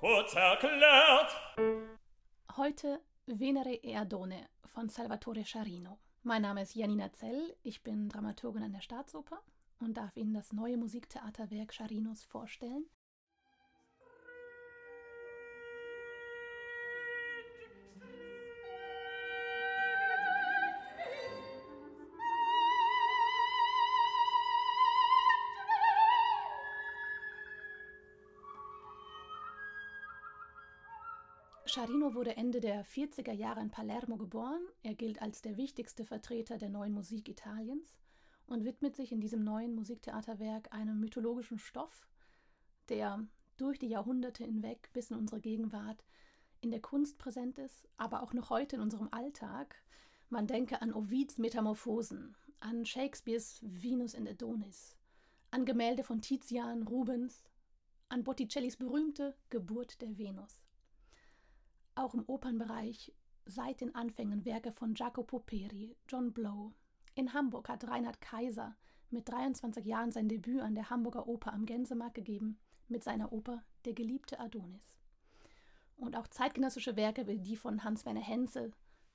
Kurz erklärt. Heute Venere e Adone von Salvatore Scharino. Mein Name ist Janina Zell, ich bin Dramaturgin an der Staatsoper und darf Ihnen das neue Musiktheaterwerk Scharinos vorstellen. Scharino wurde Ende der 40er Jahre in Palermo geboren. Er gilt als der wichtigste Vertreter der neuen Musik Italiens und widmet sich in diesem neuen Musiktheaterwerk einem mythologischen Stoff, der durch die Jahrhunderte hinweg bis in unsere Gegenwart in der Kunst präsent ist, aber auch noch heute in unserem Alltag. Man denke an Ovids Metamorphosen, an Shakespeares Venus und Adonis, an Gemälde von Tizian, Rubens, an Botticellis berühmte Geburt der Venus auch im Opernbereich seit den Anfängen Werke von Jacopo Peri, John Blow. In Hamburg hat Reinhard Kaiser mit 23 Jahren sein Debüt an der Hamburger Oper am Gänsemarkt gegeben mit seiner Oper Der geliebte Adonis. Und auch zeitgenössische Werke wie die von Hans-Werner Henze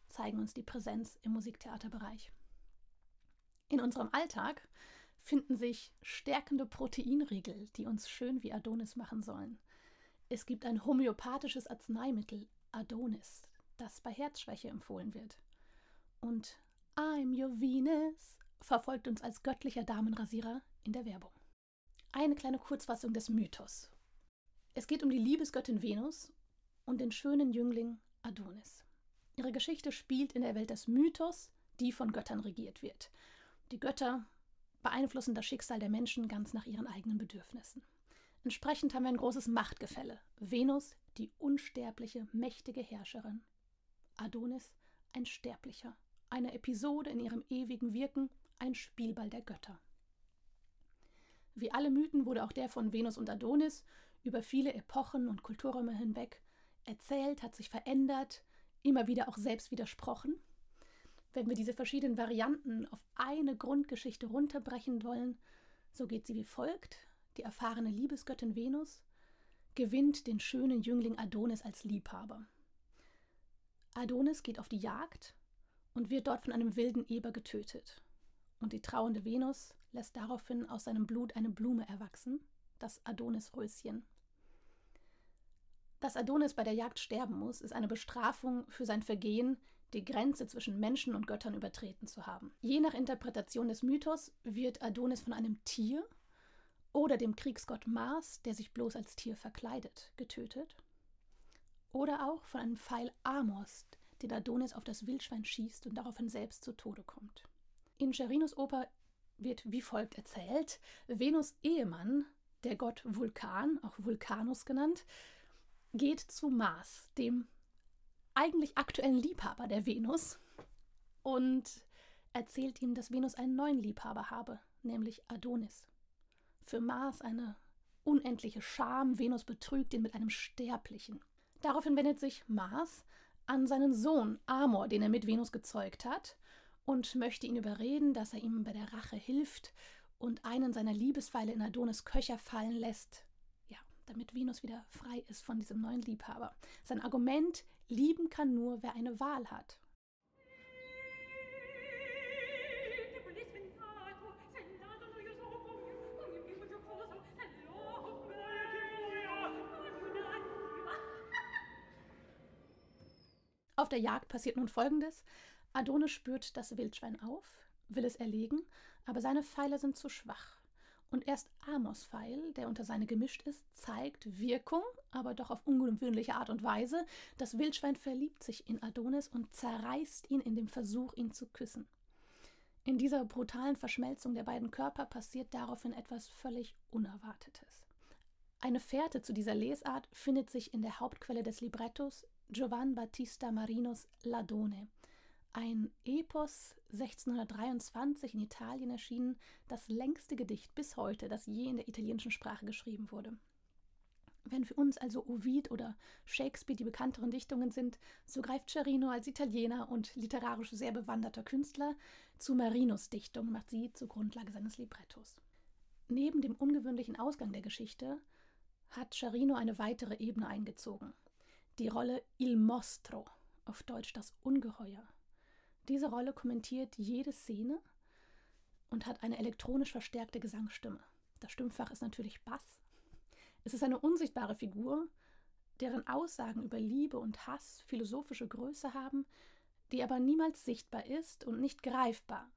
zeigen uns die Präsenz im Musiktheaterbereich. In unserem Alltag finden sich stärkende Proteinriegel, die uns schön wie Adonis machen sollen. Es gibt ein homöopathisches Arzneimittel, Adonis, das bei Herzschwäche empfohlen wird. Und I'm your Venus verfolgt uns als göttlicher Damenrasierer in der Werbung. Eine kleine Kurzfassung des Mythos. Es geht um die Liebesgöttin Venus und den schönen Jüngling Adonis. Ihre Geschichte spielt in der Welt des Mythos, die von Göttern regiert wird. Die Götter beeinflussen das Schicksal der Menschen ganz nach ihren eigenen Bedürfnissen. Entsprechend haben wir ein großes Machtgefälle. Venus, die unsterbliche, mächtige Herrscherin. Adonis, ein Sterblicher. Eine Episode in ihrem ewigen Wirken, ein Spielball der Götter. Wie alle Mythen wurde auch der von Venus und Adonis über viele Epochen und Kulturräume hinweg erzählt, hat sich verändert, immer wieder auch selbst widersprochen. Wenn wir diese verschiedenen Varianten auf eine Grundgeschichte runterbrechen wollen, so geht sie wie folgt die erfahrene Liebesgöttin Venus, gewinnt den schönen Jüngling Adonis als Liebhaber. Adonis geht auf die Jagd und wird dort von einem wilden Eber getötet. Und die trauernde Venus lässt daraufhin aus seinem Blut eine Blume erwachsen, das Adonisröschen. Dass Adonis bei der Jagd sterben muss, ist eine Bestrafung für sein Vergehen, die Grenze zwischen Menschen und Göttern übertreten zu haben. Je nach Interpretation des Mythos wird Adonis von einem Tier oder dem Kriegsgott Mars, der sich bloß als Tier verkleidet, getötet. Oder auch von einem Pfeil Amos, den Adonis auf das Wildschwein schießt und daraufhin selbst zu Tode kommt. In Cherinos Oper wird wie folgt erzählt: Venus Ehemann, der Gott Vulkan, auch Vulkanus genannt, geht zu Mars, dem eigentlich aktuellen Liebhaber der Venus, und erzählt ihm, dass Venus einen neuen Liebhaber habe, nämlich Adonis. Für Mars eine unendliche Scham, Venus betrügt ihn mit einem Sterblichen. Daraufhin wendet sich Mars an seinen Sohn Amor, den er mit Venus gezeugt hat, und möchte ihn überreden, dass er ihm bei der Rache hilft und einen seiner Liebesweile in Adonis Köcher fallen lässt, ja, damit Venus wieder frei ist von diesem neuen Liebhaber. Sein Argument, lieben kann nur, wer eine Wahl hat. Auf der Jagd passiert nun Folgendes. Adonis spürt das Wildschwein auf, will es erlegen, aber seine Pfeile sind zu schwach. Und erst Amos Pfeil, der unter seine gemischt ist, zeigt Wirkung, aber doch auf ungewöhnliche Art und Weise. Das Wildschwein verliebt sich in Adonis und zerreißt ihn in dem Versuch, ihn zu küssen. In dieser brutalen Verschmelzung der beiden Körper passiert daraufhin etwas völlig Unerwartetes. Eine Fährte zu dieser Lesart findet sich in der Hauptquelle des Librettos Giovan Battista Marinos Ladone, ein Epos 1623 in Italien erschienen, das längste Gedicht bis heute, das je in der italienischen Sprache geschrieben wurde. Wenn für uns also Ovid oder Shakespeare die bekannteren Dichtungen sind, so greift Cerino als Italiener und literarisch sehr bewanderter Künstler zu Marinos Dichtung, macht sie zur Grundlage seines Librettos. Neben dem ungewöhnlichen Ausgang der Geschichte hat Charino eine weitere Ebene eingezogen. Die Rolle Il Mostro, auf Deutsch das Ungeheuer. Diese Rolle kommentiert jede Szene und hat eine elektronisch verstärkte Gesangsstimme. Das Stimmfach ist natürlich Bass. Es ist eine unsichtbare Figur, deren Aussagen über Liebe und Hass philosophische Größe haben, die aber niemals sichtbar ist und nicht greifbar,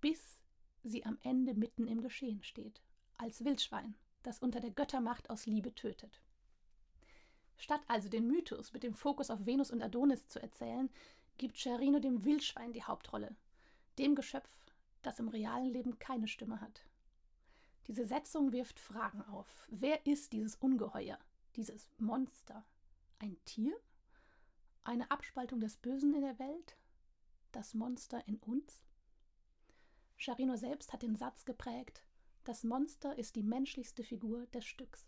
bis sie am Ende mitten im Geschehen steht, als Wildschwein, das unter der Göttermacht aus Liebe tötet. Statt also den Mythos mit dem Fokus auf Venus und Adonis zu erzählen, gibt Cerino dem Wildschwein die Hauptrolle, dem Geschöpf, das im realen Leben keine Stimme hat. Diese Setzung wirft Fragen auf. Wer ist dieses Ungeheuer, dieses Monster? Ein Tier? Eine Abspaltung des Bösen in der Welt? Das Monster in uns? Charino selbst hat den Satz geprägt, das Monster ist die menschlichste Figur des Stücks.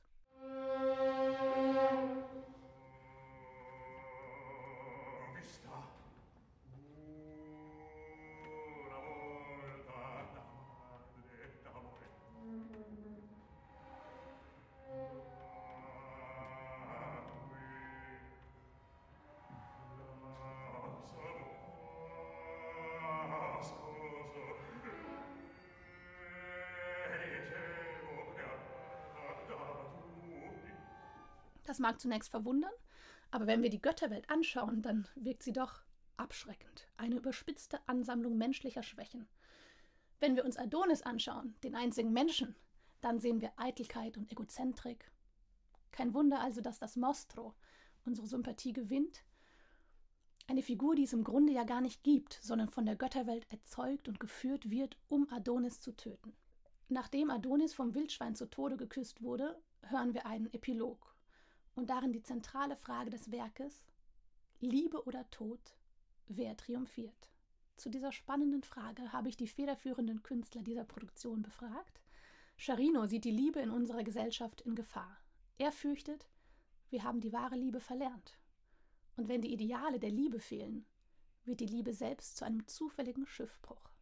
Das mag zunächst verwundern, aber wenn wir die Götterwelt anschauen, dann wirkt sie doch abschreckend. Eine überspitzte Ansammlung menschlicher Schwächen. Wenn wir uns Adonis anschauen, den einzigen Menschen, dann sehen wir Eitelkeit und Egozentrik. Kein Wunder also, dass das Mostro unsere Sympathie gewinnt. Eine Figur, die es im Grunde ja gar nicht gibt, sondern von der Götterwelt erzeugt und geführt wird, um Adonis zu töten. Nachdem Adonis vom Wildschwein zu Tode geküsst wurde, hören wir einen Epilog und darin die zentrale Frage des Werkes Liebe oder Tod, wer triumphiert? Zu dieser spannenden Frage habe ich die federführenden Künstler dieser Produktion befragt. Charino sieht die Liebe in unserer Gesellschaft in Gefahr. Er fürchtet, wir haben die wahre Liebe verlernt. Und wenn die Ideale der Liebe fehlen, wird die Liebe selbst zu einem zufälligen Schiffbruch.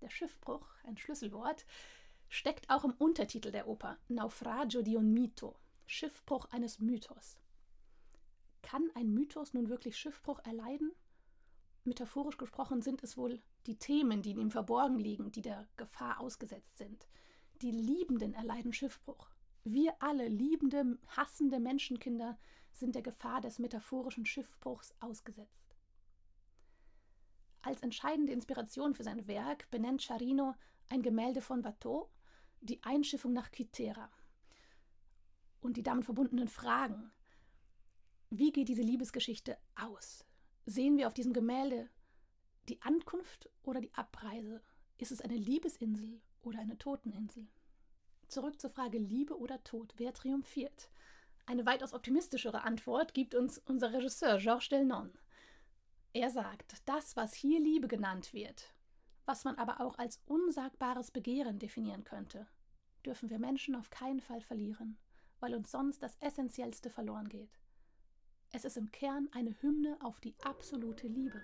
Der Schiffbruch, ein Schlüsselwort, steckt auch im Untertitel der Oper Naufragio di un mito, Schiffbruch eines Mythos. Kann ein Mythos nun wirklich Schiffbruch erleiden? Metaphorisch gesprochen sind es wohl die Themen, die in ihm verborgen liegen, die der Gefahr ausgesetzt sind. Die Liebenden erleiden Schiffbruch. Wir alle, liebende, hassende Menschenkinder, sind der Gefahr des metaphorischen Schiffbruchs ausgesetzt. Als entscheidende Inspiration für sein Werk benennt Charino ein Gemälde von Watteau, die Einschiffung nach Kythera und die damit verbundenen Fragen. Wie geht diese Liebesgeschichte aus? Sehen wir auf diesem Gemälde die Ankunft oder die Abreise? Ist es eine Liebesinsel oder eine Toteninsel? Zurück zur Frage Liebe oder Tod. Wer triumphiert? Eine weitaus optimistischere Antwort gibt uns unser Regisseur Georges Delnon. Er sagt, das, was hier Liebe genannt wird, was man aber auch als unsagbares Begehren definieren könnte, dürfen wir Menschen auf keinen Fall verlieren weil uns sonst das Essentiellste verloren geht. Es ist im Kern eine Hymne auf die absolute Liebe.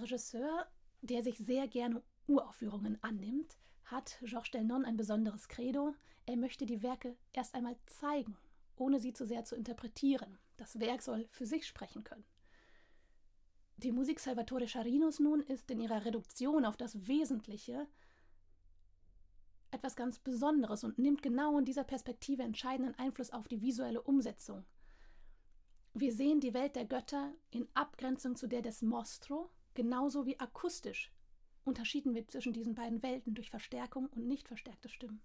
Regisseur, der sich sehr gerne Uraufführungen annimmt, hat Georges Delnon ein besonderes Credo. Er möchte die Werke erst einmal zeigen, ohne sie zu sehr zu interpretieren. Das Werk soll für sich sprechen können. Die Musik Salvatore Charinos nun ist in ihrer Reduktion auf das Wesentliche etwas ganz Besonderes und nimmt genau in dieser Perspektive entscheidenden Einfluss auf die visuelle Umsetzung. Wir sehen die Welt der Götter in Abgrenzung zu der des Mostro, Genauso wie akustisch unterschieden wird zwischen diesen beiden Welten durch Verstärkung und nicht verstärkte Stimmen.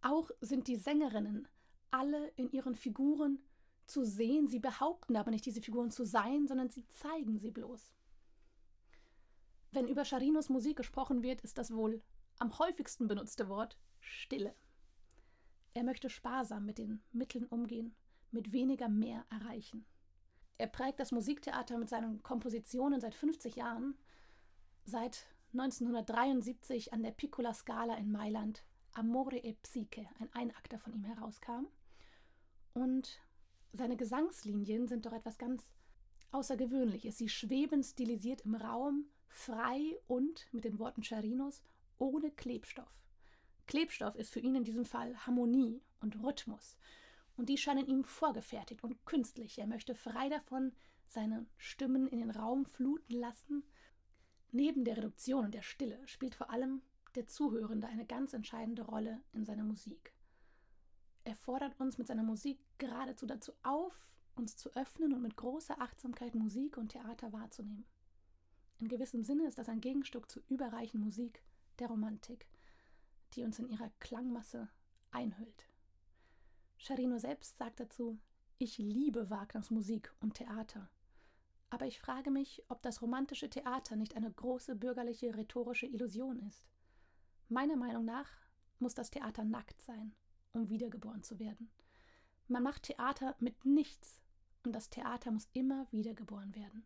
Auch sind die Sängerinnen alle in ihren Figuren zu sehen. Sie behaupten aber nicht, diese Figuren zu sein, sondern sie zeigen sie bloß. Wenn über Charinos Musik gesprochen wird, ist das wohl am häufigsten benutzte Wort Stille. Er möchte sparsam mit den Mitteln umgehen, mit weniger mehr erreichen. Er prägt das Musiktheater mit seinen Kompositionen seit 50 Jahren, seit 1973 an der Piccola Scala in Mailand Amore e Psyche, ein Einakter von ihm herauskam. Und seine Gesangslinien sind doch etwas ganz Außergewöhnliches. Sie schweben stilisiert im Raum, frei und, mit den Worten Charinos, ohne Klebstoff. Klebstoff ist für ihn in diesem Fall Harmonie und Rhythmus. Und die scheinen ihm vorgefertigt und künstlich. Er möchte frei davon seine Stimmen in den Raum fluten lassen. Neben der Reduktion und der Stille spielt vor allem der Zuhörende eine ganz entscheidende Rolle in seiner Musik. Er fordert uns mit seiner Musik geradezu dazu auf, uns zu öffnen und mit großer Achtsamkeit Musik und Theater wahrzunehmen. In gewissem Sinne ist das ein Gegenstück zur überreichen Musik der Romantik, die uns in ihrer Klangmasse einhüllt. Charino selbst sagt dazu, ich liebe Wagners Musik und Theater. Aber ich frage mich, ob das romantische Theater nicht eine große bürgerliche rhetorische Illusion ist. Meiner Meinung nach muss das Theater nackt sein, um wiedergeboren zu werden. Man macht Theater mit nichts und das Theater muss immer wiedergeboren werden.